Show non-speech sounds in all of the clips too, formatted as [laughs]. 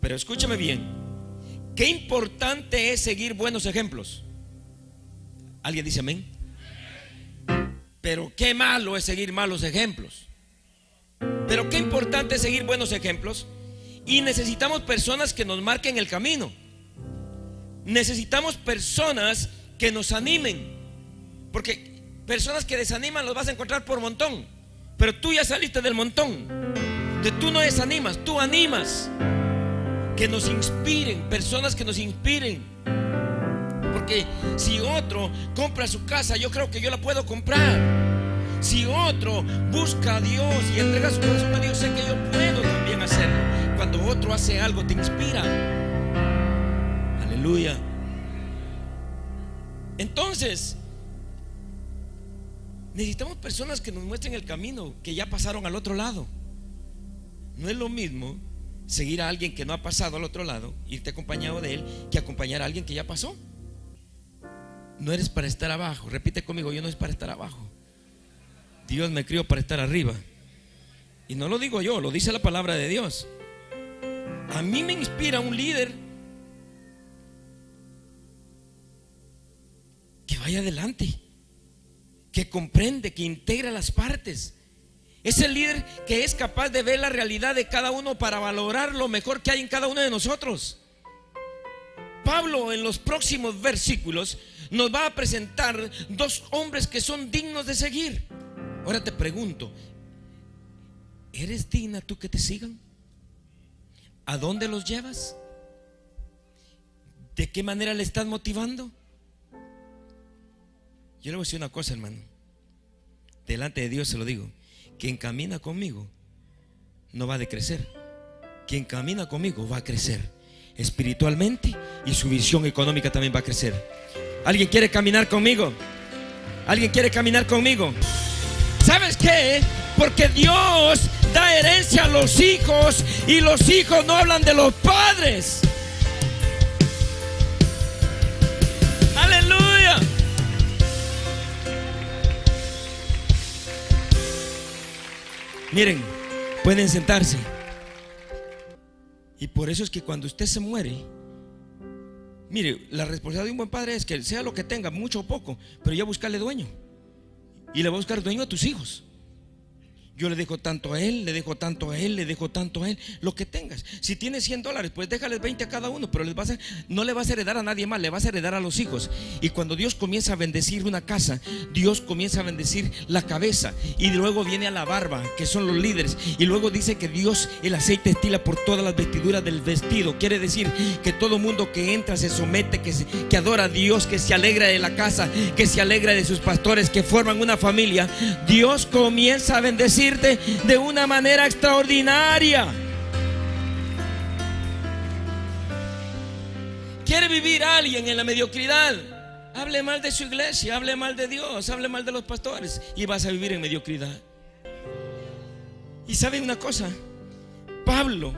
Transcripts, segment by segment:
Pero escúchame bien, qué importante es seguir buenos ejemplos. ¿Alguien dice amén? Pero qué malo es seguir malos ejemplos. Pero qué importante es seguir buenos ejemplos. Y necesitamos personas que nos marquen el camino. Necesitamos personas que nos animen. Porque personas que desaniman los vas a encontrar por montón. Pero tú ya saliste del montón. De tú no desanimas, tú animas. Que nos inspiren, personas que nos inspiren. Porque si otro compra su casa, yo creo que yo la puedo comprar. Si otro busca a Dios y entrega su corazón a Dios, sé que yo puedo también hacerlo. Cuando otro hace algo, te inspira. Aleluya. Entonces, necesitamos personas que nos muestren el camino, que ya pasaron al otro lado. No es lo mismo seguir a alguien que no ha pasado al otro lado, irte acompañado de él, que acompañar a alguien que ya pasó. No eres para estar abajo. Repite conmigo, yo no es para estar abajo. Dios me crió para estar arriba. Y no lo digo yo, lo dice la palabra de Dios. A mí me inspira un líder que vaya adelante, que comprende, que integra las partes. Es el líder que es capaz de ver la realidad de cada uno para valorar lo mejor que hay en cada uno de nosotros. Pablo en los próximos versículos nos va a presentar dos hombres que son dignos de seguir. Ahora te pregunto, ¿eres digna tú que te sigan? ¿A dónde los llevas? ¿De qué manera le estás motivando? Yo le voy a decir una cosa, hermano. Delante de Dios se lo digo. Quien camina conmigo no va a decrecer. Quien camina conmigo va a crecer espiritualmente y su visión económica también va a crecer. ¿Alguien quiere caminar conmigo? ¿Alguien quiere caminar conmigo? ¿Sabes qué? Porque Dios da herencia a los hijos y los hijos no hablan de los padres. Miren, pueden sentarse. Y por eso es que cuando usted se muere, mire, la responsabilidad de un buen padre es que sea lo que tenga, mucho o poco, pero ya buscarle dueño. Y le va a buscar dueño a tus hijos. Yo le dejo tanto a él, le dejo tanto a él, le dejo tanto a él, lo que tengas. Si tienes 100 dólares, pues déjales 20 a cada uno, pero les vas a, no le vas a heredar a nadie más, le vas a heredar a los hijos. Y cuando Dios comienza a bendecir una casa, Dios comienza a bendecir la cabeza y luego viene a la barba, que son los líderes. Y luego dice que Dios el aceite estila por todas las vestiduras del vestido. Quiere decir que todo mundo que entra se somete, que, que adora a Dios, que se alegra de la casa, que se alegra de sus pastores, que forman una familia. Dios comienza a bendecir de una manera extraordinaria. ¿Quiere vivir alguien en la mediocridad? Hable mal de su iglesia, hable mal de Dios, hable mal de los pastores y vas a vivir en mediocridad. Y saben una cosa, Pablo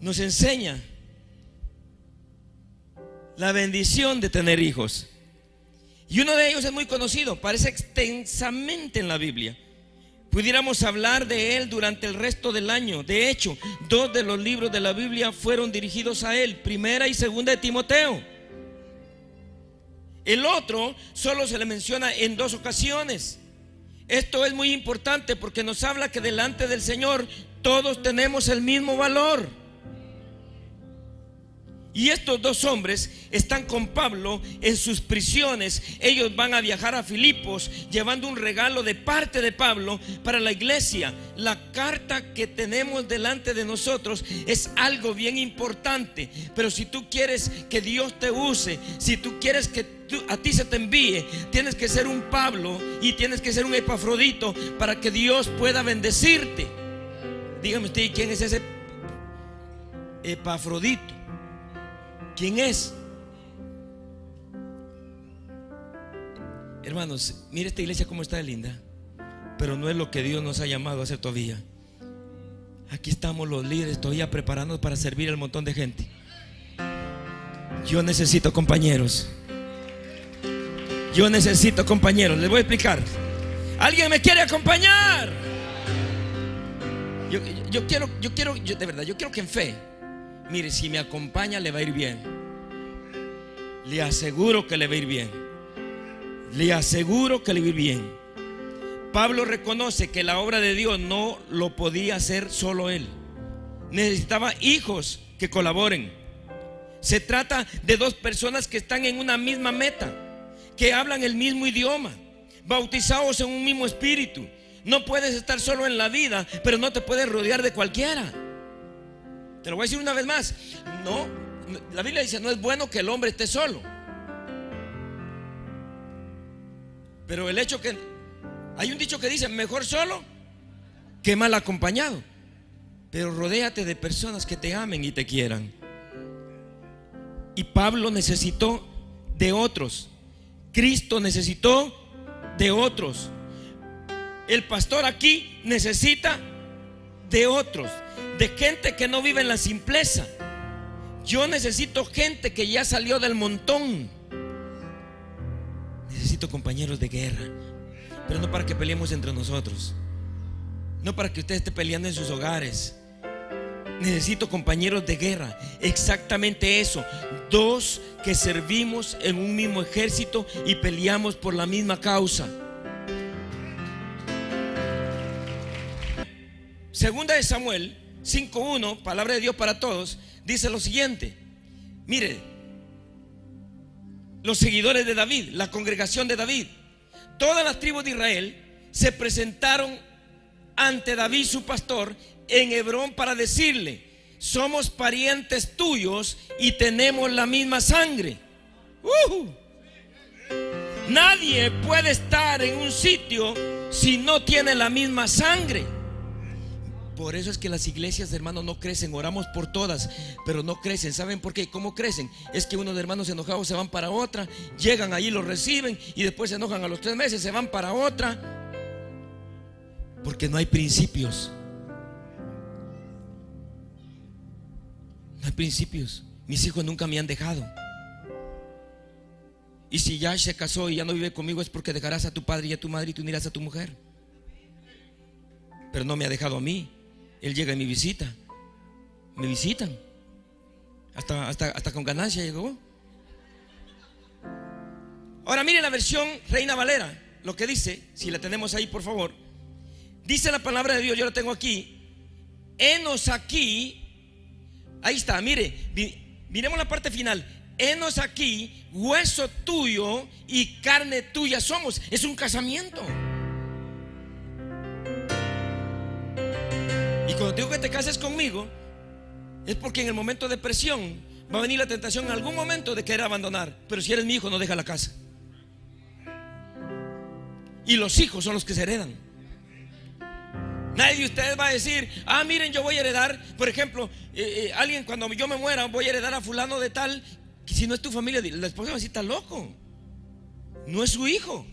nos enseña la bendición de tener hijos. Y uno de ellos es muy conocido, aparece extensamente en la Biblia. Pudiéramos hablar de él durante el resto del año. De hecho, dos de los libros de la Biblia fueron dirigidos a él, primera y segunda de Timoteo. El otro solo se le menciona en dos ocasiones. Esto es muy importante porque nos habla que delante del Señor todos tenemos el mismo valor. Y estos dos hombres están con Pablo en sus prisiones. Ellos van a viajar a Filipos llevando un regalo de parte de Pablo para la iglesia. La carta que tenemos delante de nosotros es algo bien importante. Pero si tú quieres que Dios te use, si tú quieres que a ti se te envíe, tienes que ser un Pablo y tienes que ser un Epafrodito para que Dios pueda bendecirte. Dígame usted, ¿quién es ese Epafrodito? ¿Quién es? Hermanos, mire esta iglesia como está de linda, pero no es lo que Dios nos ha llamado a hacer todavía. Aquí estamos los líderes todavía preparándonos para servir al montón de gente. Yo necesito compañeros. Yo necesito compañeros. Les voy a explicar. ¿Alguien me quiere acompañar? Yo, quiero, yo quiero, de verdad, yo quiero que en fe mire, si me acompaña le va a ir bien. Le aseguro que le va a ir bien. Le aseguro que le va a ir bien. Pablo reconoce que la obra de Dios no lo podía hacer solo él. Necesitaba hijos que colaboren. Se trata de dos personas que están en una misma meta, que hablan el mismo idioma, bautizados en un mismo espíritu. No puedes estar solo en la vida, pero no te puedes rodear de cualquiera. Te lo voy a decir una vez más. No, la Biblia dice, no es bueno que el hombre esté solo. Pero el hecho que hay un dicho que dice, mejor solo que mal acompañado. Pero rodéate de personas que te amen y te quieran. Y Pablo necesitó de otros. Cristo necesitó de otros. El pastor aquí necesita de otros. De gente que no vive en la simpleza. Yo necesito gente que ya salió del montón. Necesito compañeros de guerra pero no para que peleemos entre nosotros. No para que usted esté peleando en sus hogares. Necesito compañeros de guerra. Exactamente eso. Dos que servimos en un mismo ejército y peleamos por la misma causa. Segunda de Samuel 5.1, palabra de Dios para todos, dice lo siguiente. Mire, los seguidores de David, la congregación de David, todas las tribus de Israel se presentaron ante David su pastor en Hebrón para decirle, somos parientes tuyos y tenemos la misma sangre. Uh. Nadie puede estar en un sitio si no tiene la misma sangre. Por eso es que las iglesias hermanos no crecen. Oramos por todas, pero no crecen. ¿Saben por qué? ¿Cómo crecen? Es que unos hermanos enojados se van para otra, llegan allí, los reciben y después se enojan a los tres meses, se van para otra. Porque no hay principios. No hay principios. Mis hijos nunca me han dejado. Y si ya se casó y ya no vive conmigo es porque dejarás a tu padre y a tu madre y tú unirás a tu mujer. Pero no me ha dejado a mí. Él llega y me visita. Me visitan. Hasta, hasta, hasta con ganancia llegó. Ahora mire la versión Reina Valera. Lo que dice, si la tenemos ahí, por favor. Dice la palabra de Dios, yo la tengo aquí. Enos aquí. Ahí está, mire. Miremos la parte final. Enos aquí, hueso tuyo y carne tuya somos. Es un casamiento. Cuando digo que te cases conmigo, es porque en el momento de presión va a venir la tentación en algún momento de querer abandonar. Pero si eres mi hijo, no deja la casa. Y los hijos son los que se heredan. Nadie de ustedes va a decir, ah, miren, yo voy a heredar, por ejemplo, eh, eh, alguien cuando yo me muera, voy a heredar a fulano de tal, que si no es tu familia, la esposa va a decir, está loco. No es su hijo.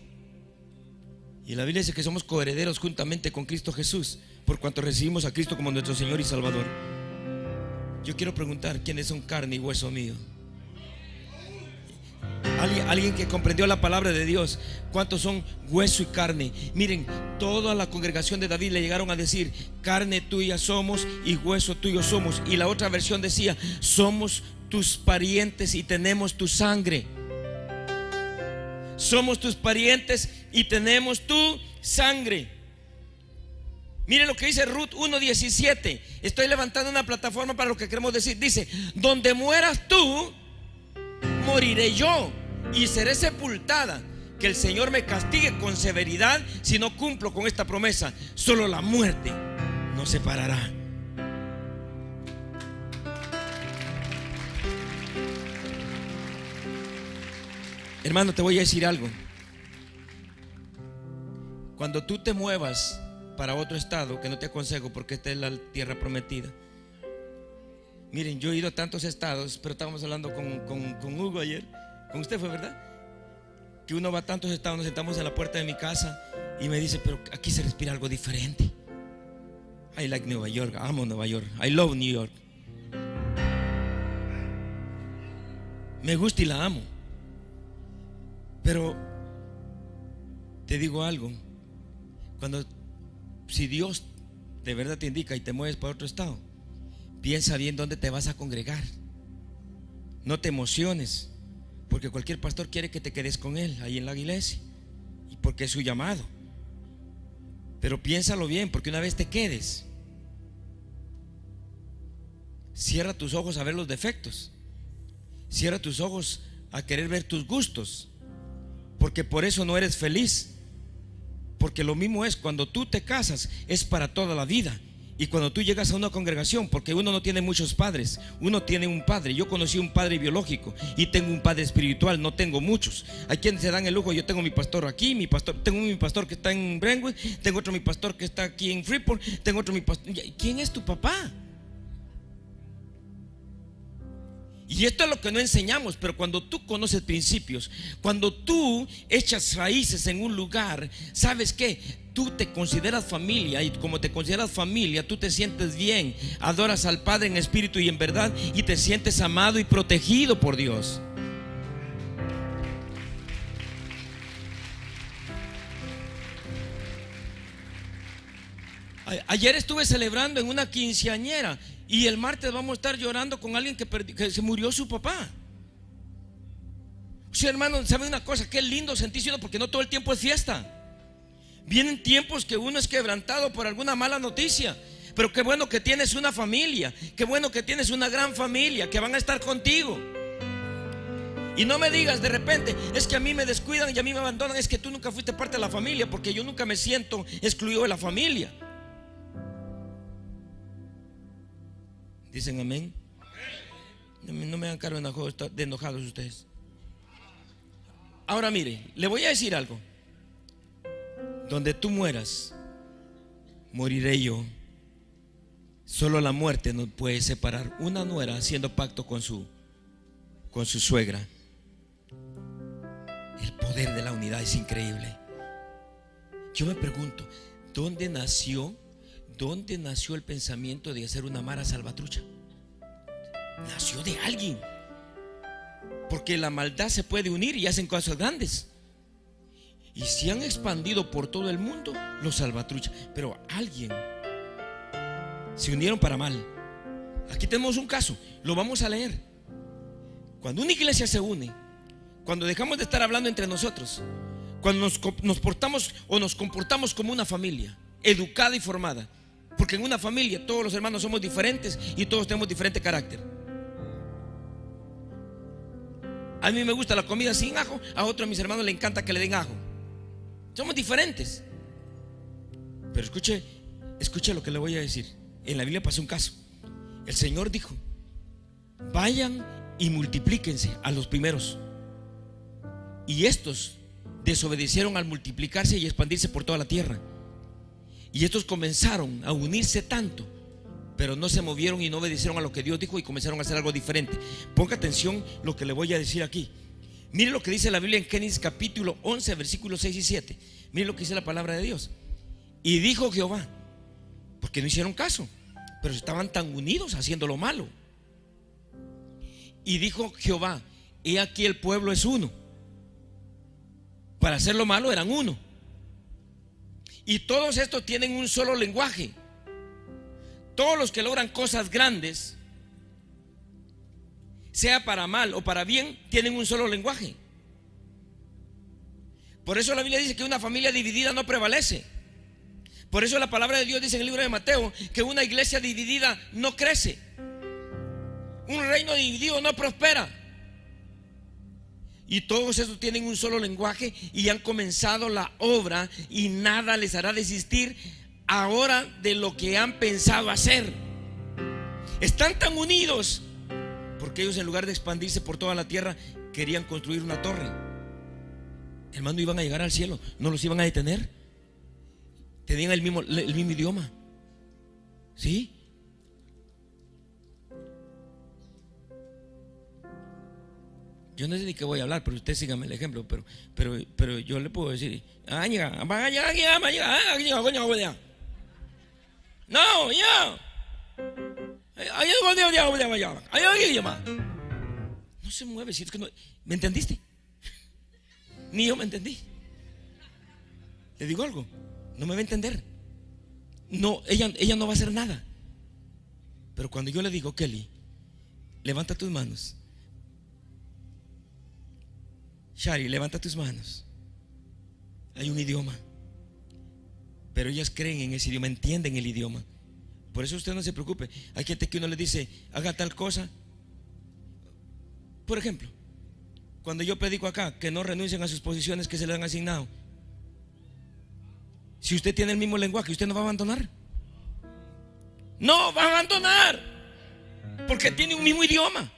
Y la Biblia dice que somos coherederos juntamente con Cristo Jesús por cuanto recibimos a Cristo como nuestro Señor y Salvador. Yo quiero preguntar, ¿quiénes son carne y hueso mío? Alguien, que comprendió la palabra de Dios, ¿cuántos son hueso y carne? Miren, toda la congregación de David le llegaron a decir, carne tuya somos y hueso tuyo somos. Y la otra versión decía, somos tus parientes y tenemos tu sangre. Somos tus parientes y tenemos tu sangre. Mire lo que dice Ruth 1.17. Estoy levantando una plataforma para lo que queremos decir. Dice, donde mueras tú, moriré yo y seré sepultada. Que el Señor me castigue con severidad si no cumplo con esta promesa. Solo la muerte nos separará. Hermano, te voy a decir algo. Cuando tú te muevas para otro estado, que no te aconsejo porque esta es la tierra prometida. Miren, yo he ido a tantos estados, pero estábamos hablando con, Hugo ayer, con usted fue verdad, que uno va a tantos estados, nos sentamos en la puerta de mi casa y me dice, pero aquí se respira algo diferente. I like Nueva York, amo Nueva York, I love New York. Me gusta y la amo. Pero te digo algo, cuando si Dios de verdad te indica y te mueves para otro estado, piensa bien dónde te vas a congregar. No te emociones, porque cualquier pastor quiere que te quedes con él ahí en la iglesia, y porque es su llamado. Pero piénsalo bien, porque una vez te quedes, cierra tus ojos a ver los defectos, cierra tus ojos a querer ver tus gustos, porque por eso no eres feliz. Porque lo mismo es cuando tú te casas, es para toda la vida. Y cuando tú llegas a una congregación, porque uno no tiene muchos padres, uno tiene un padre. Yo conocí un padre biológico y tengo un padre espiritual, no tengo muchos. Hay quienes se dan el lujo, yo tengo mi pastor aquí, mi pastor, tengo mi pastor que está en Brentwood, tengo otro mi pastor que está aquí en Freeport, tengo otro mi pastor. ¿Quién es tu papá? Y esto es lo que no enseñamos, pero cuando tú conoces principios, cuando tú echas raíces en un lugar, ¿sabes qué? Tú te consideras familia y como te consideras familia, tú te sientes bien, adoras al Padre en espíritu y en verdad y te sientes amado y protegido por Dios. Ayer estuve celebrando en una quinceañera y el martes vamos a estar llorando con alguien que, se murió su papá. Sí, hermano, ¿sabe una cosa? Qué lindo sentirse porque no todo el tiempo es fiesta. Vienen tiempos que uno es quebrantado por alguna mala noticia. Pero qué bueno que tienes una familia. Qué bueno que tienes una gran familia que van a estar contigo. Y no me digas de repente, es que a mí me descuidan y a mí me abandonan. Es que tú nunca fuiste parte de la familia porque yo nunca me siento excluido de la familia. Dicen amén. No me hagan cargo de enojados ustedes. Ahora mire, le voy a decir algo. Donde tú mueras, moriré yo. Solo la muerte nos puede separar. Una nuera haciendo pacto con su con su suegra. El poder de la unidad es increíble. Yo me pregunto, ¿dónde nació ¿Dónde nació el pensamiento de hacer una mara salvatrucha? Nació de alguien. Porque la maldad se puede unir y hacen cosas grandes. Y se han expandido por todo el mundo los salvatruchas. Pero alguien se unieron para mal. Aquí tenemos un caso, lo vamos a leer. Cuando una iglesia se une, cuando dejamos de estar hablando entre nosotros, cuando nos, nos portamos o nos comportamos como una familia, educada y formada, porque en una familia todos los hermanos somos diferentes y todos tenemos diferente carácter. A mí me gusta la comida sin ajo, a otros de mis hermanos le encanta que le den ajo. Somos diferentes. Pero escuche, escuche lo que le voy a decir. En la Biblia pasó un caso. El Señor dijo, vayan y multiplíquense a los primeros. Y estos desobedecieron al multiplicarse y expandirse por toda la tierra. Y estos comenzaron a unirse tanto, pero no se movieron y no obedecieron a lo que Dios dijo y comenzaron a hacer algo diferente. Ponga atención lo que le voy a decir aquí. Mire lo que dice la Biblia en Génesis capítulo 11, versículos 6 y 7. Mire lo que dice la palabra de Dios. Y dijo Jehová, porque no hicieron caso, pero estaban tan unidos haciendo lo malo. Y dijo Jehová, he aquí el pueblo es uno. Para hacer lo malo eran uno. Y todos estos tienen un solo lenguaje. Todos los que logran cosas grandes, sea para mal o para bien, tienen un solo lenguaje. Por eso la Biblia dice que una familia dividida no prevalece. Por eso la palabra de Dios dice en el libro de Mateo que una iglesia dividida no crece. Un reino dividido no prospera. Y todos esos tienen un solo lenguaje y han comenzado la obra y nada les hará desistir ahora de lo que han pensado hacer. Están tan unidos porque ellos en lugar de expandirse por toda la tierra querían construir una torre. Hermano, iban a llegar al cielo, no los iban a detener. Tenían el mismo, el mismo idioma. ¿Sí? Yo no sé ni qué voy a hablar, pero usted sígame el ejemplo. Pero, pero, pero yo le puedo decir, no, ya. No se mueve, si es que no. ¿Me entendiste? Ni yo me entendí. Le digo algo, no me va a entender. No, ella, ella no va a hacer nada. Pero cuando yo le digo, Kelly, levanta tus manos. Shari, levanta tus manos. Hay un idioma. Pero ellas creen en ese idioma, entienden el idioma. Por eso usted no se preocupe. Hay gente que uno le dice, haga tal cosa. Por ejemplo, cuando yo predico acá, que no renuncien a sus posiciones que se le han asignado. Si usted tiene el mismo lenguaje, ¿usted no va a abandonar? No, va a abandonar. Porque tiene un mismo idioma.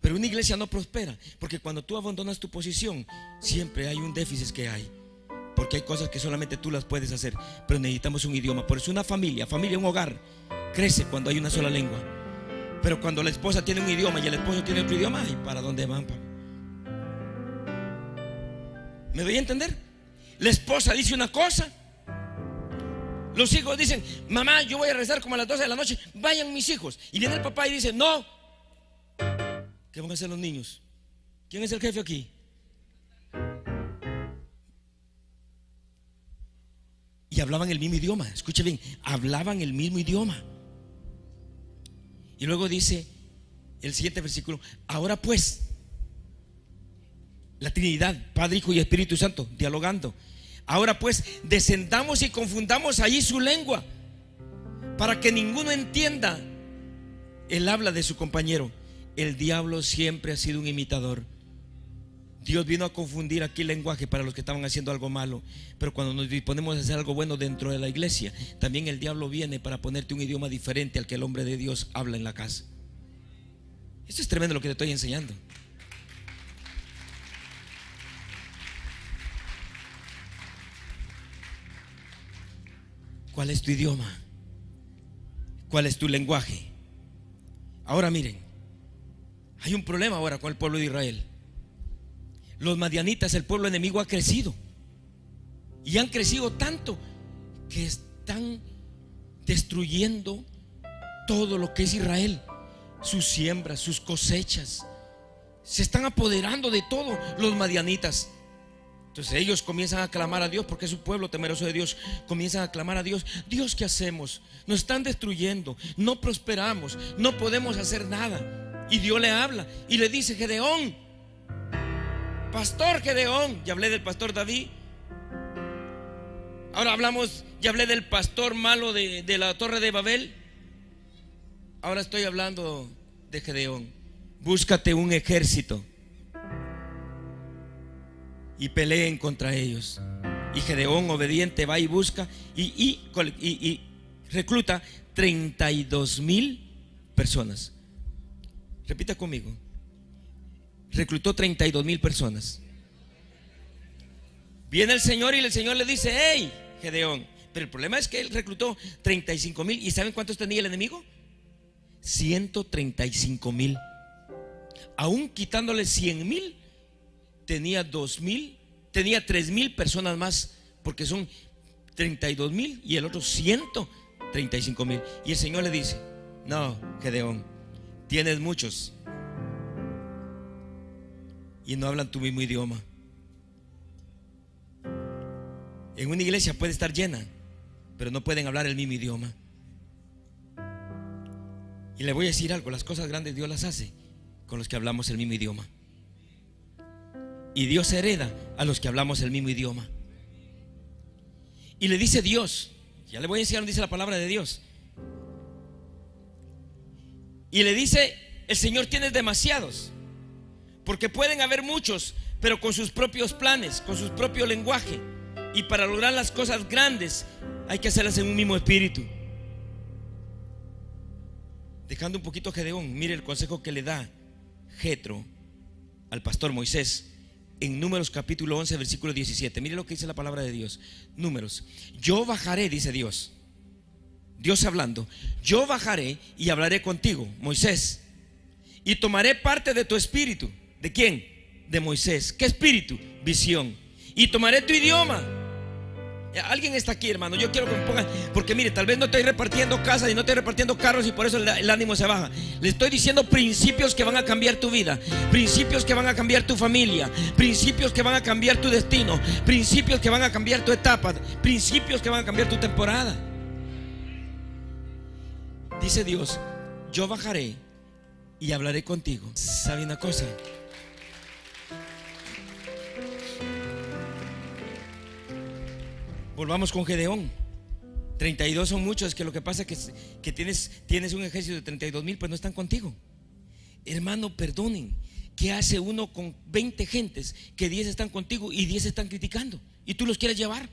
Pero una iglesia no prospera. Porque cuando tú abandonas tu posición, siempre hay un déficit que hay. Porque hay cosas que solamente tú las puedes hacer. Pero necesitamos un idioma. Por eso una familia, familia, un hogar, crece cuando hay una sola lengua. Pero cuando la esposa tiene un idioma y el esposo tiene otro idioma, ¿y para dónde van? ¿Me doy a entender? La esposa dice una cosa. Los hijos dicen, mamá, yo voy a rezar como a las 12 de la noche. Vayan mis hijos. Y viene el papá y dice, no. ¿Qué van a hacer los niños? ¿Quién es el jefe aquí? Y hablaban el mismo idioma. Escuche bien, hablaban el mismo idioma. Y luego dice el siguiente versículo, ahora pues, la Trinidad, Padre, Hijo y Espíritu Santo, dialogando. Ahora pues, descendamos y confundamos allí su lengua, para que ninguno entienda el habla de su compañero. El diablo siempre ha sido un imitador. Dios vino a confundir aquí el lenguaje para los que estaban haciendo algo malo. Pero cuando nos disponemos a hacer algo bueno dentro de la iglesia, también el diablo viene para ponerte un idioma diferente al que el hombre de Dios habla en la casa. Esto es tremendo lo que te estoy enseñando. ¿Cuál es tu idioma? ¿Cuál es tu lenguaje? Ahora miren, hay un problema ahora con el pueblo de Israel. Los madianitas, el pueblo enemigo ha crecido. Y han crecido tanto que están destruyendo todo lo que es Israel. Sus siembras, sus cosechas. Se están apoderando de todo los madianitas. Entonces ellos comienzan a clamar a Dios porque es un pueblo temeroso de Dios. Comienzan a clamar a Dios. Dios, ¿qué hacemos? Nos están destruyendo. No prosperamos. No podemos hacer nada. Y Dios le habla y le dice, Gedeón, Pastor Gedeón, ya hablé del pastor David. Ahora hablamos, ya hablé del pastor malo de, de la torre de Babel. Ahora estoy hablando de Gedeón. Búscate un ejército y peleen contra ellos. Y Gedeón obediente va y busca y, y, y recluta 32 mil personas. Repita conmigo reclutó 32 mil personas. Viene el Señor y el Señor le dice, hey, Gedeón. Pero el problema es que él reclutó 35 mil. ¿Y saben cuántos tenía el enemigo? 135 mil. Aún quitándole 100 mil, tenía 2 mil, tenía 3 mil personas más, porque son 32 mil y el otro 135 mil. Y el Señor le dice, no, Gedeón, tienes muchos, y no hablan tu mismo idioma. En una iglesia puede estar llena, pero no pueden hablar el mismo idioma. Y le voy a decir algo, las cosas grandes Dios las hace con los que hablamos el mismo idioma. Y Dios hereda a los que hablamos el mismo idioma. Y le dice Dios, ya le voy a enseñar dice la palabra de Dios. Y le dice, el Señor tiene demasiados. Porque pueden haber muchos, pero con sus propios planes, con su propio lenguaje. Y para lograr las cosas grandes hay que hacerlas en un mismo espíritu. Dejando un poquito a Gedeón, mire el consejo que le da Jetro al pastor Moisés en Números capítulo 11, versículo 17. Mire lo que dice la palabra de Dios. Números. Yo bajaré, dice Dios. Dios hablando. Yo bajaré y hablaré contigo, Moisés. Y tomaré parte de tu espíritu ¿De quién? De Moisés. ¿Qué espíritu? Visión. Y tomaré tu idioma. Alguien está aquí, hermano. Yo quiero que me pongan. Porque mire, tal vez no estoy repartiendo casas y no estoy repartiendo carros y por eso el, ánimo se baja. Le estoy diciendo principios que van a cambiar tu vida. Principios que van a cambiar tu familia. Principios que van a cambiar tu destino. Principios que van a cambiar tu etapa. Principios que van a cambiar tu temporada. Dice Dios, yo bajaré y hablaré contigo. ¿Sabe una cosa? Volvamos con Gedeón. 32 son muchos, que lo que pasa es que, que tienes, tienes un ejército de 32 mil, pues no están contigo. Hermano, perdonen. ¿Qué hace uno con 20 gentes que 10 están contigo y 10 están criticando? Y tú los quieres llevar.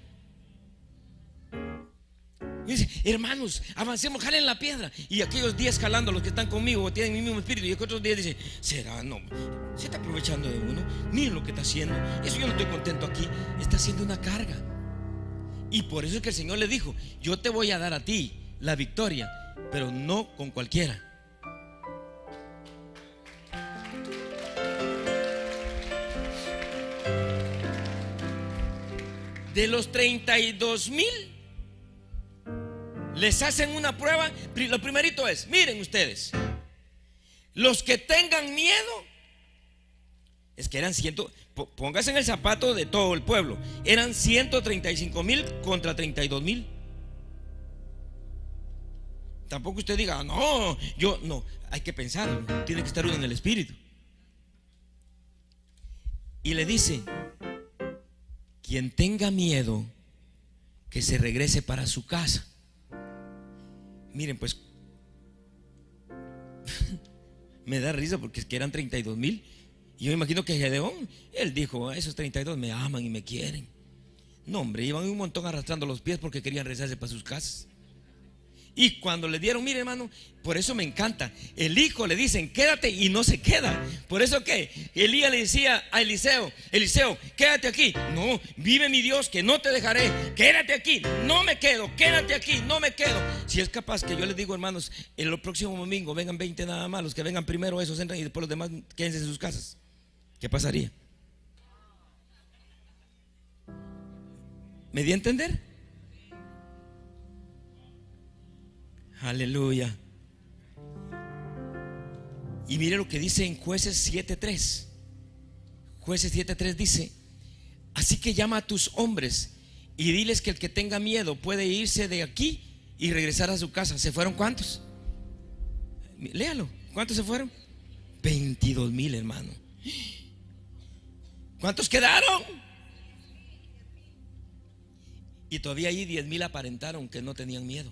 Dice, hermanos, avancemos, jalen la piedra. Y aquellos 10 jalando, los que están conmigo, tienen mi mismo espíritu. Y otros 10 dicen, será, no, se está aprovechando de uno. Miren lo que está haciendo. Eso yo no estoy contento aquí. Está haciendo una carga. Y por eso es que el Señor le dijo, yo te voy a dar a ti la victoria, pero no con cualquiera. De los 32 mil, les hacen una prueba. Lo primerito es, miren ustedes, los que tengan miedo, es que eran ciento, póngase en el zapato de todo el pueblo, eran 135 mil contra 32 mil. Tampoco usted diga, no, yo no, hay que pensar, tiene que estar uno en el espíritu. Y le dice, quien tenga miedo, que se regrese para su casa. Miren, pues, [laughs] me da risa porque es que eran 32 mil y yo imagino que Gedeón, él dijo, esos 32 me aman y me quieren. No, hombre, iban un montón arrastrando los pies porque querían rezarse para sus casas. Y cuando le dieron, mire hermano, por eso me encanta. El hijo le dicen, quédate y no se queda. Por eso que Elías le decía a Eliseo, Eliseo, quédate aquí. No, vive mi Dios que no te dejaré. Quédate aquí, no me quedo, quédate aquí, no me quedo. Si es capaz que yo les digo, hermanos, el próximo domingo vengan 20 nada más, los que vengan primero esos entran y después los demás quédense en sus casas. ¿Qué pasaría? ¿Me di a entender? Aleluya. Y mire lo que dice en jueces 7.3. Jueces 7.3 dice, así que llama a tus hombres y diles que el que tenga miedo puede irse de aquí y regresar a su casa. ¿Se fueron cuántos? Léalo. ¿Cuántos se fueron? 22 mil, hermano. ¿Cuántos quedaron? Y todavía ahí 10 mil aparentaron que no tenían miedo.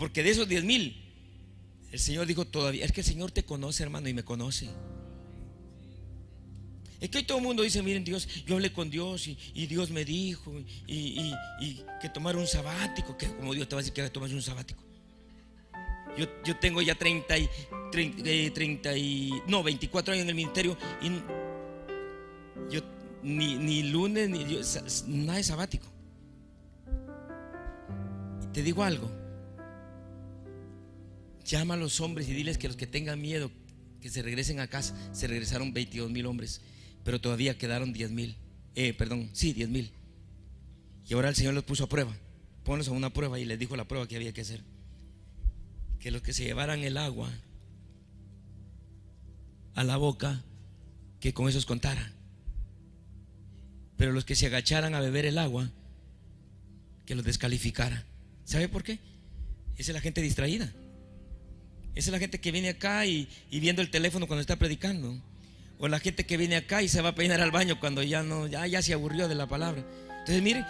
Porque de esos 10 mil, el Señor dijo todavía, es que el Señor te conoce, hermano, y me conoce. Es que hoy todo el mundo dice, miren Dios, yo hablé con Dios y, Dios me dijo y, que tomar un sabático, que como Dios te va a decir que tomar un sabático. Yo, yo tengo ya 30 y, 30, y, no, 24 años en el ministerio y yo ni, lunes, ni nada de sabático. te digo algo, llama a los hombres y diles que los que tengan miedo, que se regresen a casa, se regresaron 22 mil hombres, pero todavía quedaron 10 mil, eh, perdón, sí, 10 mil. Y ahora el Señor los puso a prueba, ponlos a una prueba y les dijo la prueba que había que hacer. Que los que se llevaran el agua a la boca, que con esos contara. Pero los que se agacharan a beber el agua, que los descalificara. ¿Sabe por qué? Esa es la gente distraída. Esa es la gente que viene acá y, viendo el teléfono cuando está predicando. O la gente que viene acá y se va a peinar al baño cuando ya no, ya, ya se aburrió de la palabra. Entonces, mire,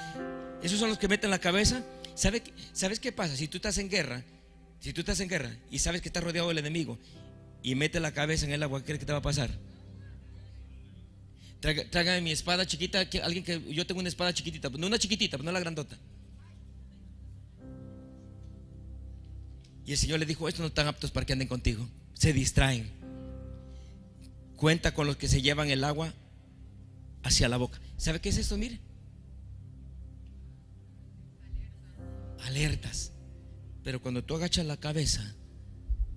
esos son los que meten la cabeza. ¿Sabe, ¿Sabes qué pasa? Si tú estás en guerra, si tú estás en guerra y sabes que estás rodeado del enemigo y mete la cabeza en el agua, ¿qué crees que te va a pasar? Trágame mi espada chiquita, alguien que yo tengo una espada chiquitita, no una chiquitita, no la grandota. Y el Señor le dijo, estos no están aptos para que anden contigo, se distraen. Cuenta con los que se llevan el agua hacia la boca. ¿Sabe qué es esto? Mire. Alertas. Pero cuando tú agachas la cabeza,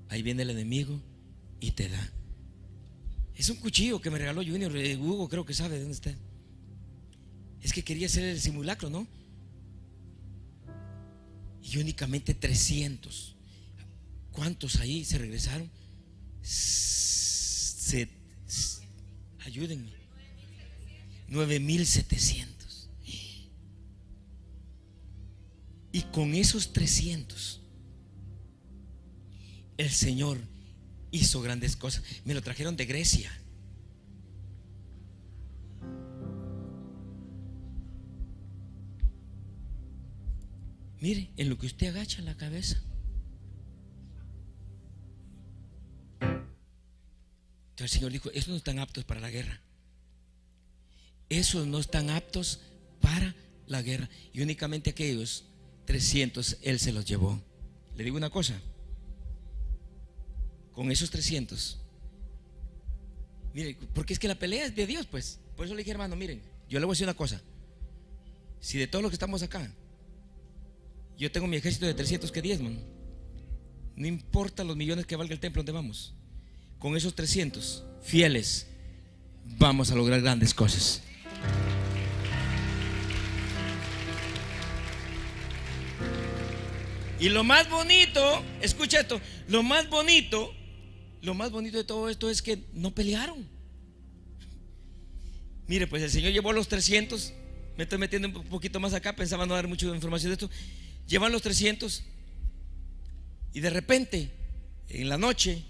ahí viene el enemigo y te da. Es un cuchillo que me regaló Junior, eh, Hugo creo que sabe de dónde está. Es que quería hacer el simulacro, ¿no? Y únicamente 300. ¿Cuántos ahí se regresaron? Se, ayúdenme. 9700. Y con esos 300 el Señor hizo grandes cosas. Me lo trajeron de Grecia. Mire, en lo que usted agacha la cabeza. Entonces el Señor dijo, esos no están aptos para la guerra. Esos no están aptos para la guerra. Y únicamente aquellos 300 Él se los llevó. Le digo una cosa. Con esos 300. Mire, porque es que la pelea es de Dios, pues. Por eso le dije, hermano, miren, yo le voy a decir una cosa. Si de todos los que estamos acá, yo tengo mi ejército de 300 que diezman, no importa los millones que valga el templo donde vamos, con esos 300 fieles, vamos a lograr grandes cosas. Y lo más bonito, escucha esto, lo más bonito, lo más bonito de todo esto es que no pelearon. Mire, pues el Señor llevó los 300, me estoy metiendo un poquito más acá, pensaba no dar mucha información de esto, llevan los 300 y de repente, en la noche,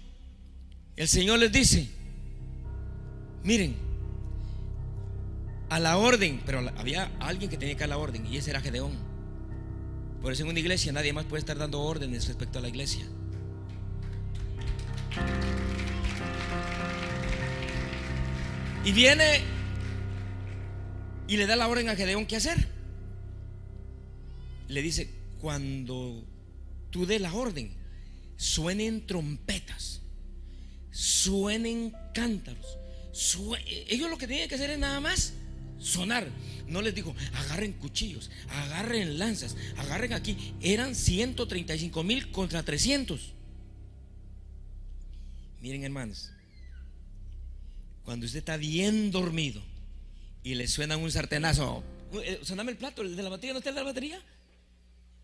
el Señor les dice, miren, a la orden, pero había alguien que tenía que dar la orden y ese era Gedeón. Por eso en una iglesia nadie más puede estar dando órdenes respecto a la iglesia. Y viene y le da la orden a Gedeón qué hacer. Le dice, cuando tú dé la orden, suenen trompetas, suenen cántaros. Ellos lo que tienen que hacer es nada más sonar. No les dijo, agarren cuchillos, agarren lanzas, agarren aquí. Eran 135 mil contra 300. Miren hermanos, cuando usted está bien dormido y le suena un sartenazo, eh, soname el plato, el de la batería, ¿no está de la batería?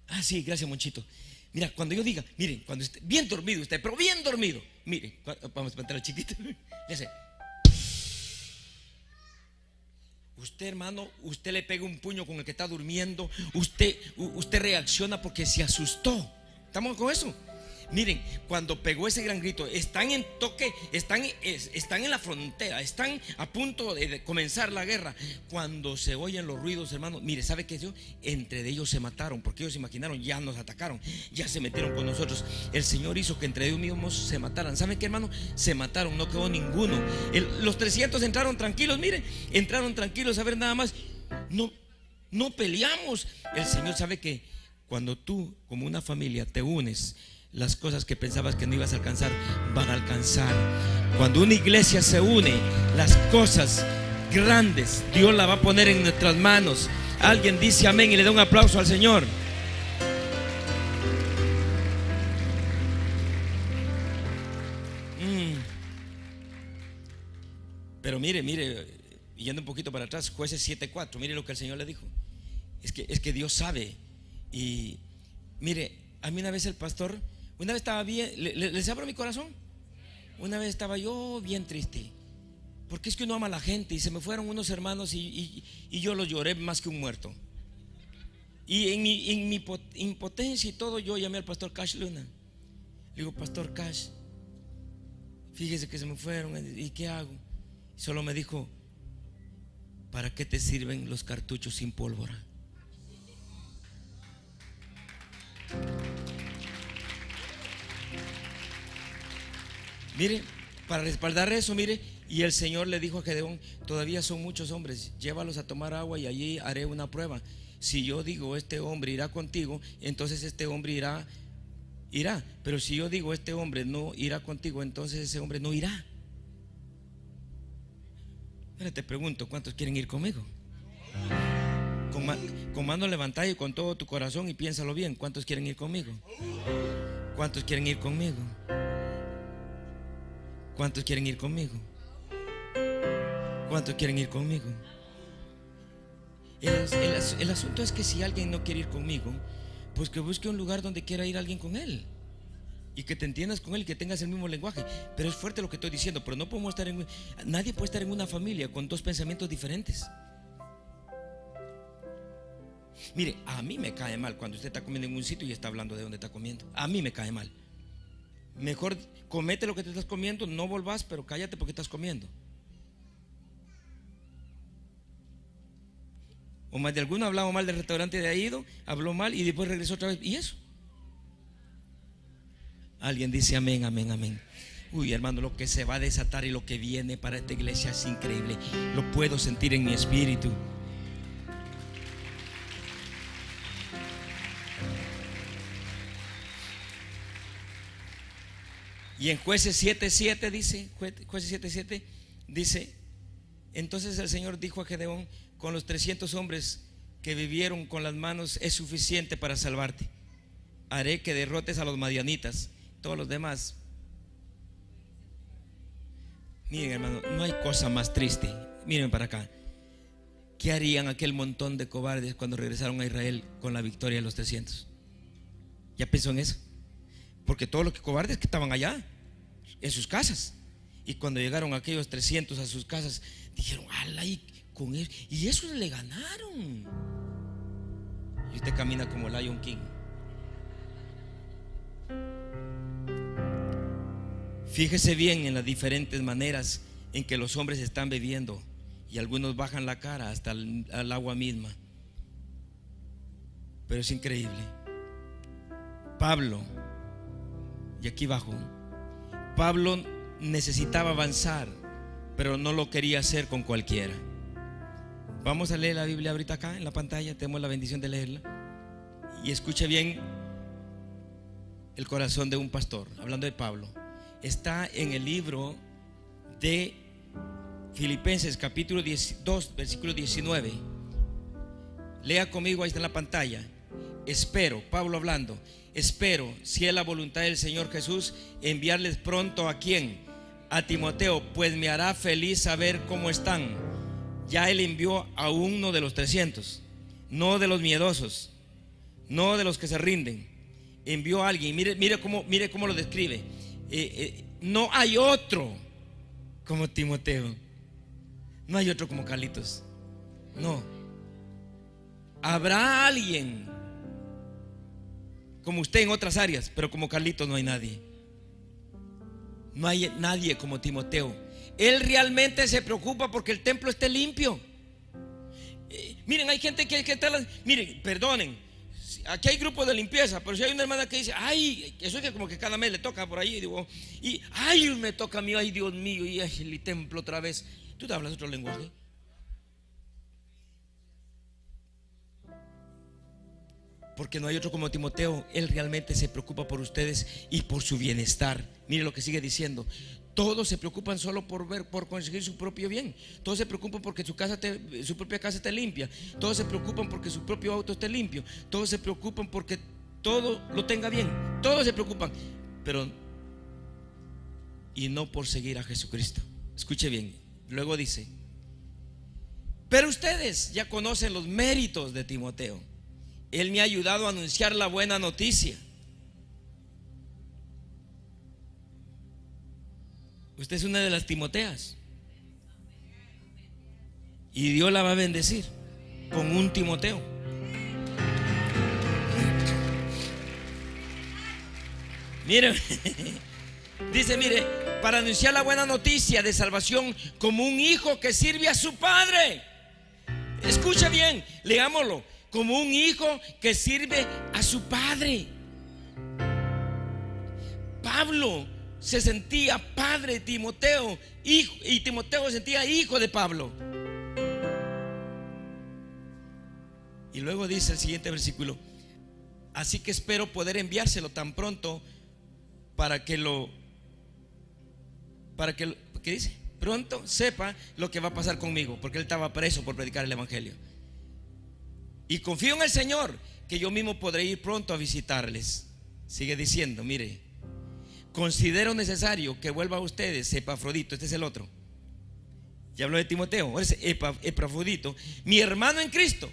Ah, sí, gracias, Monchito. Mira, cuando yo diga, miren, cuando esté bien dormido usted, pero bien dormido, mire, vamos a plantar al chiquito, [laughs] ya sé, Usted, hermano, usted le pega un puño con el que está durmiendo. Usted, usted reacciona porque se asustó. ¿Estamos con eso? Miren, cuando pegó ese gran grito, están en toque, están, están en la frontera, están a punto de, comenzar la guerra. Cuando se oyen los ruidos, hermano, mire, ¿sabe qué Dios? Entre ellos se mataron, porque ellos se imaginaron, ya nos atacaron, ya se metieron con nosotros. El Señor hizo que entre ellos mismos se mataran. ¿Saben qué, hermano? Se mataron, no quedó ninguno. los 300 entraron tranquilos, mire, entraron tranquilos a ver nada más. No, no peleamos. El Señor sabe que cuando tú, como una familia, te unes, las cosas que pensabas que no ibas a alcanzar van a alcanzar. Cuando una iglesia se une, las cosas grandes Dios la va a poner en nuestras manos. Alguien dice amén y le da un aplauso al Señor. Mm. Pero mire, mire, yendo un poquito para atrás, jueces 7.4, mire lo que el Señor le dijo. Es que, es que Dios sabe. Y mire, a mí una vez el pastor una vez estaba bien, ¿les abro mi corazón? Una vez estaba yo bien triste. Porque es que uno ama a la gente y se me fueron unos hermanos y, yo los lloré más que un muerto. Y en mi, impotencia y todo, yo llamé al pastor Cash Luna. Le digo, Pastor Cash, fíjese que se me fueron, ¿y qué hago? Solo me dijo, ¿para qué te sirven los cartuchos sin pólvora? Mire, para respaldar eso, mire, y el Señor le dijo a Gedeón, todavía son muchos hombres, llévalos a tomar agua y allí haré una prueba. Si yo digo, este hombre irá contigo, entonces este hombre irá, irá. Pero si yo digo, este hombre no irá contigo, entonces ese hombre no irá. Ahora te pregunto, ¿cuántos quieren ir conmigo? Con, con mano levantada y con todo tu corazón y piénsalo bien, ¿cuántos quieren ir conmigo? ¿Cuántos quieren ir conmigo? ¿Cuántos quieren ir conmigo? ¿Cuántos quieren ir conmigo? El, asunto es que si alguien no quiere ir conmigo, pues que busque un lugar donde quiera ir alguien con él. Y que te entiendas con él y que tengas el mismo lenguaje. Pero es fuerte lo que estoy diciendo. Pero no podemos estar en. Nadie puede estar en una familia con dos pensamientos diferentes. Mire, a mí me cae mal cuando usted está comiendo en un sitio y está hablando de dónde está comiendo. A mí me cae mal. Mejor comete lo que te estás comiendo, no volvás, pero cállate porque estás comiendo. O más de alguno hablaba mal del restaurante de ahí ido, habló mal y después regresó otra vez. ¿Y eso? Alguien dice amén, amén, amén. Uy, hermano, lo que se va a desatar y lo que viene para esta iglesia es increíble. Lo puedo sentir en mi espíritu. Y en jueces 7.7 dice, jueces 7.7 dice, entonces el Señor dijo a Gedeón, con los 300 hombres que vivieron con las manos es suficiente para salvarte. Haré que derrotes a los madianitas, todos los demás. Miren hermano, no hay cosa más triste. Miren para acá. ¿Qué harían aquel montón de cobardes cuando regresaron a Israel con la victoria de los 300? ¿Ya pensó en eso? Porque todos los cobardes que estaban allá, en sus casas. Y cuando llegaron aquellos 300 a sus casas, dijeron, ala, y con él. Y esos le ganaron. Y usted camina como Lion King. Fíjese bien en las diferentes maneras en que los hombres están bebiendo y algunos bajan la cara hasta el, agua misma. Pero es increíble. Pablo, y aquí bajo, Pablo necesitaba avanzar, pero no lo quería hacer con cualquiera. Vamos a leer la Biblia ahorita acá en la pantalla, tenemos la bendición de leerla. Y escuche bien el corazón de un pastor, hablando de Pablo. Está en el libro de Filipenses capítulo 2, versículo 19. Lea conmigo, ahí está en la pantalla. Espero, Pablo hablando, espero, si es la voluntad del Señor Jesús, enviarles pronto a quién? A Timoteo, pues me hará feliz saber cómo están. Ya él envió a uno de los 300, no de los miedosos, no de los que se rinden. Envió a alguien, mire, mire, cómo, mire cómo lo describe. Eh, eh, no hay otro como Timoteo. No hay otro como Carlitos. No. Habrá alguien como usted en otras áreas, pero como Carlitos no hay nadie. No hay nadie como Timoteo. Él realmente se preocupa porque el templo esté limpio. Eh, miren, hay gente que, que está... Miren, perdonen. Aquí hay grupos de limpieza, pero si hay una hermana que dice, ay, eso es que como que cada mes le toca por ahí, y digo, y ay, me toca a mí, ay, Dios mío, y el templo otra vez. ¿Tú te hablas otro lenguaje? Porque no hay otro como Timoteo. Él realmente se preocupa por ustedes y por su bienestar. Mire lo que sigue diciendo. Todos se preocupan solo por ver, por conseguir su propio bien. Todos se preocupan porque su casa, su propia casa esté limpia. Todos se preocupan porque su propio auto esté limpio. Todos se preocupan porque todo lo tenga bien. Todos se preocupan, pero y no por seguir a Jesucristo. Escuche bien. Luego dice, pero ustedes ya conocen los méritos de Timoteo él me ha ayudado a anunciar la buena noticia. Usted es una de las Timoteas. Y Dios la va a bendecir con un Timoteo. Mire, [laughs] dice, mire, para anunciar la buena noticia de salvación como un hijo que sirve a su padre. Escuche bien, leámoslo como un hijo que sirve a su padre. Pablo se sentía padre de Timoteo y Timoteo se sentía hijo de Pablo. Y luego dice el siguiente versículo, así que espero poder enviárselo tan pronto para que lo, para que, ¿qué dice? Pronto sepa lo que va a pasar conmigo, porque él estaba preso por predicar el Evangelio. Y confío en el Señor que yo mismo podré ir pronto a visitarles. Sigue diciendo, mire, considero necesario que vuelva a ustedes Epafrodito, este es el otro. Ya habló de Timoteo, Epafrodito, mi hermano en Cristo,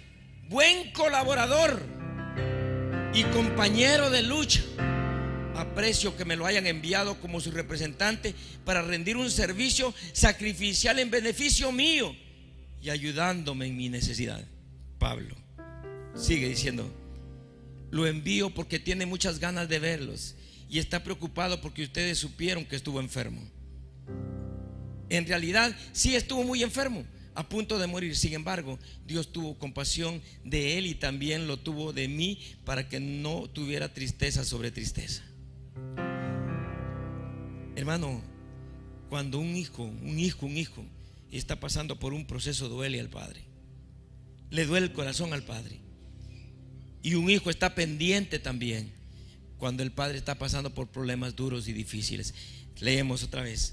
buen colaborador y compañero de lucha. Aprecio que me lo hayan enviado como su representante para rendir un servicio sacrificial en beneficio mío y ayudándome en mi necesidad. Pablo. Sigue diciendo, lo envío porque tiene muchas ganas de verlos y está preocupado porque ustedes supieron que estuvo enfermo. En realidad sí estuvo muy enfermo, a punto de morir. Sin embargo, Dios tuvo compasión de él y también lo tuvo de mí para que no tuviera tristeza sobre tristeza. Hermano, cuando un hijo, un hijo, un hijo está pasando por un proceso duele al padre. Le duele el corazón al padre. Y un hijo está pendiente también cuando el padre está pasando por problemas duros y difíciles. Leemos otra vez.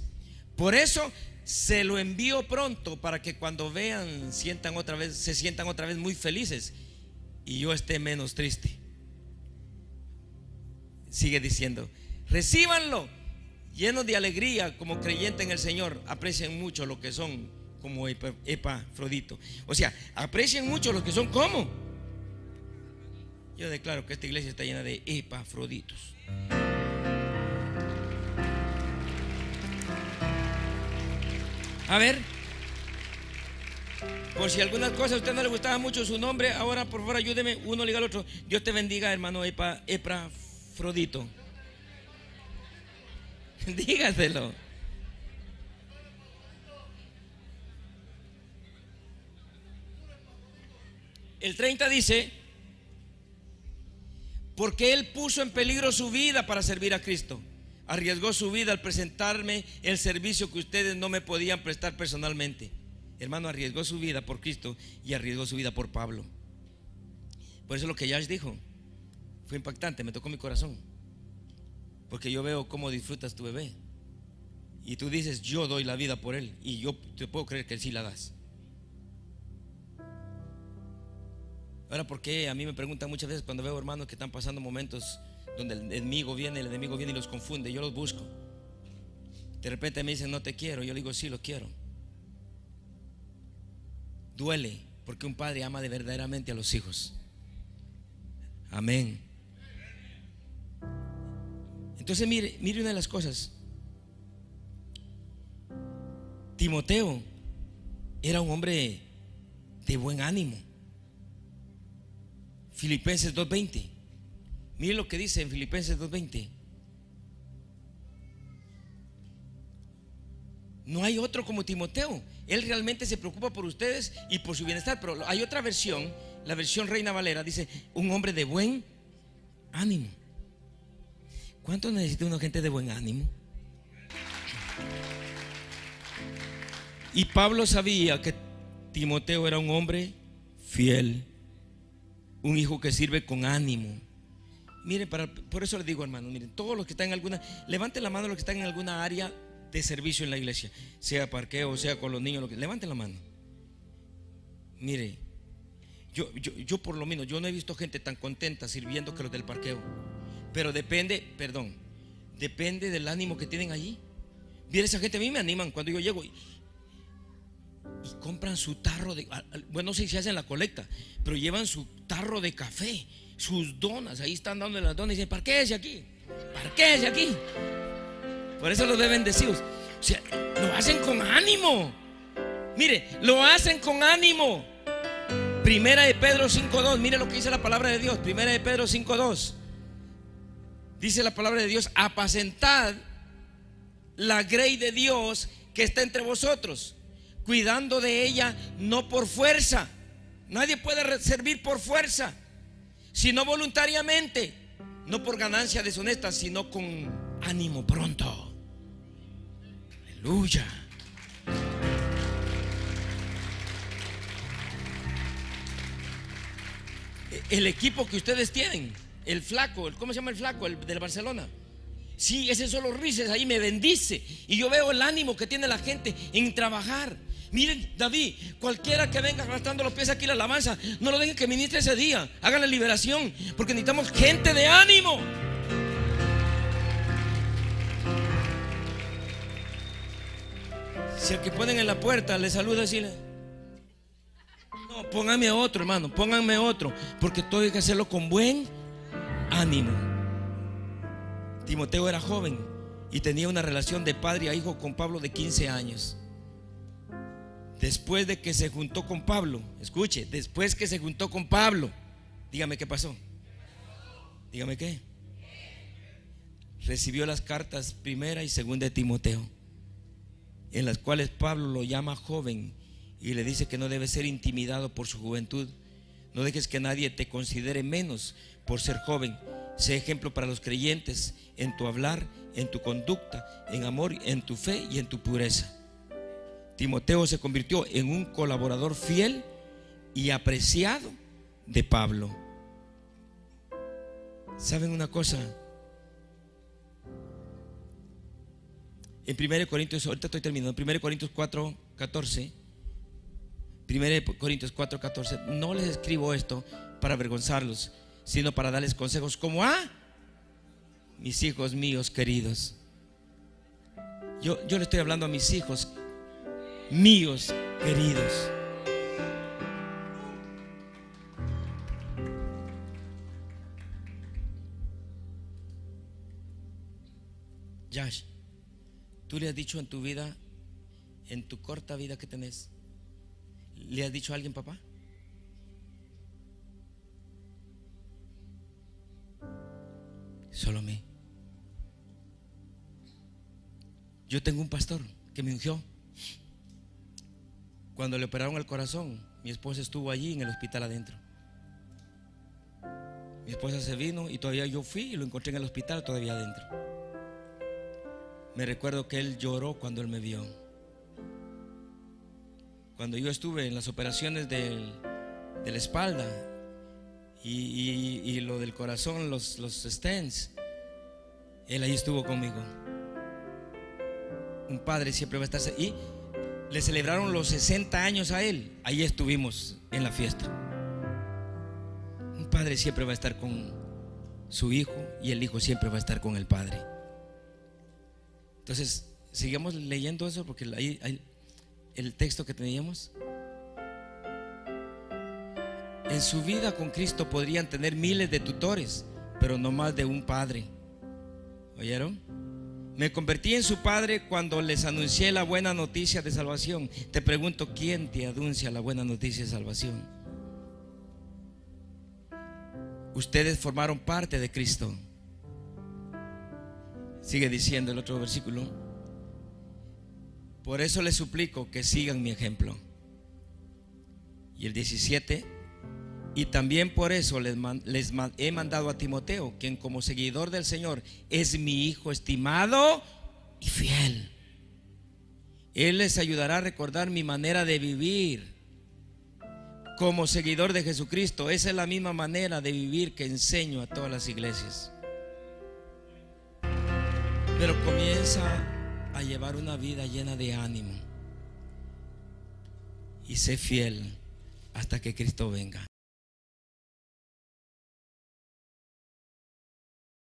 Por eso se lo envío pronto para que cuando vean sientan otra vez, se sientan otra vez muy felices y yo esté menos triste. Sigue diciendo, recíbanlo llenos de alegría como creyente en el Señor, aprecien mucho lo que son como Epafrodito. O sea, aprecien mucho lo que son como. Yo declaro que esta iglesia está llena de Epafroditos. A ver, por si algunas cosas a usted no le gustaba mucho su nombre, ahora por favor ayúdeme, uno liga al otro. Dios te bendiga, hermano Epa, Epafrodito. [laughs] Dígaselo. El 30 dice, porque él puso en peligro su vida para servir a Cristo arriesgó su vida al presentarme el servicio que ustedes no me podían prestar personalmente. Hermano, arriesgó su vida por Cristo y arriesgó su vida por Pablo. Por eso lo que Yash dijo fue impactante, me tocó mi corazón. Porque yo veo cómo disfrutas tu bebé. Y tú dices, yo doy la vida por él. Y yo te puedo creer que sí la das. Ahora, ¿por qué? A mí me preguntan muchas veces cuando veo hermanos que están pasando momentos donde el enemigo viene, el enemigo viene y los confunde, yo los busco. De repente me dicen, no te quiero, yo digo, sí, lo quiero. Duele porque un padre ama de verdaderamente a los hijos. Amén. Entonces mire, mire una de las cosas. Timoteo era un hombre de buen ánimo. Filipenses 2.20. Mire lo que dice en Filipenses 2.20. No hay otro como Timoteo. Él realmente se preocupa por ustedes y por su bienestar. Pero hay otra versión, la versión Reina Valera, dice, un hombre de buen ánimo. ¿Cuánto necesita una gente de buen ánimo? Y Pablo sabía que Timoteo era un hombre fiel, un hijo que sirve con ánimo, Miren, para, por eso les digo, hermano, miren, todos los que están en alguna, levanten la mano los que están en alguna área de servicio en la iglesia, sea parqueo, sea con los niños, lo que, levanten la mano. Mire, yo, yo, por lo menos, yo no he visto gente tan contenta sirviendo que los del parqueo. Pero depende, perdón, depende del ánimo que tienen allí. Miren, esa gente a mí me animan cuando yo llego y compran su tarro de, bueno, no sé si hacen la colecta, pero llevan su tarro de café sus donas. Ahí están dando las donas y dicen, parquéese aquí, parquéese aquí. Por eso los deben decir. O sea, lo hacen con ánimo. Mire, lo hacen con ánimo. Primera de Pedro 5.2. Mire lo que dice la palabra de Dios. Primera de Pedro 5.2. Dice la palabra de Dios, apacentad la grey de Dios que está entre vosotros, cuidando de ella no por fuerza. Nadie puede servir por fuerza sino voluntariamente, no por ganancia deshonesta, sino con ánimo pronto. Aleluya. El equipo que ustedes tienen, el flaco, ¿cómo se llama el flaco? El del Barcelona. Sí, ese solo rises ahí me bendice. Y yo veo el ánimo que tiene la gente en trabajar. Miren, David, cualquiera que venga arrastrando los pies aquí la alabanza, no lo dejen que ministre ese día. Hagan la liberación, porque necesitamos gente de ánimo. Si el que ponen en la puerta le saluda, decirle, no, pónganme otro, hermano, pónganme otro, porque todo hay que hacerlo con buen ánimo. Timoteo era joven y tenía una relación de padre a hijo con Pablo de 15 años. Después de que se juntó con Pablo, escuche, después que se juntó con Pablo, dígame qué pasó. Dígame qué. recibió las cartas primera y segunda de Timoteo, en las cuales Pablo lo llama joven y le dice que no debe ser intimidado por su juventud. No dejes que nadie te considere menos por ser joven. Sé ejemplo para los creyentes en tu hablar, en tu conducta, en amor, en tu fe y en tu pureza. Timoteo se convirtió en un colaborador fiel y apreciado de Pablo. ¿Saben una cosa? En 1 Corintios, ahorita estoy terminando, en 1 Corintios 4, 14, 1 Corintios 4, 14, no les escribo esto para avergonzarlos, sino para darles consejos como a mis hijos míos queridos. Yo, yo le estoy hablando a mis hijos míos queridos. Josh, tú le has dicho en tu vida, en tu corta vida que tenés, ¿le has dicho a alguien, papá? Solo a mí. Yo tengo un pastor que me ungió. Cuando le operaron el corazón, mi esposa estuvo allí en el hospital adentro. Mi esposa se vino y todavía yo fui y lo encontré en el hospital todavía adentro. Me recuerdo que él lloró cuando él me vio. Cuando yo estuve en las operaciones de la espalda y, lo del corazón, los, los stents, él ahí estuvo conmigo. Un padre siempre va a estar. Y le celebraron los 60 años a él. Ahí estuvimos en la fiesta. Un padre siempre va a estar con su hijo y el hijo siempre va a estar con el padre. Entonces, sigamos leyendo eso porque ahí hay el texto que teníamos. En su vida con Cristo podrían tener miles de tutores, pero no más de un padre. ¿Oyeron? Me convertí en su padre cuando les anuncié la buena noticia de salvación. Te pregunto, ¿quién te anuncia la buena noticia de salvación? Ustedes formaron parte de Cristo. Sigue diciendo el otro versículo. Por eso les suplico que sigan mi ejemplo. Y el 17. Y también por eso les, he mandado a Timoteo, quien como seguidor del Señor es mi hijo estimado y fiel. Él les ayudará a recordar mi manera de vivir como seguidor de Jesucristo. Esa es la misma manera de vivir que enseño a todas las iglesias. Pero comienza a llevar una vida llena de ánimo. Y sé fiel hasta que Cristo venga.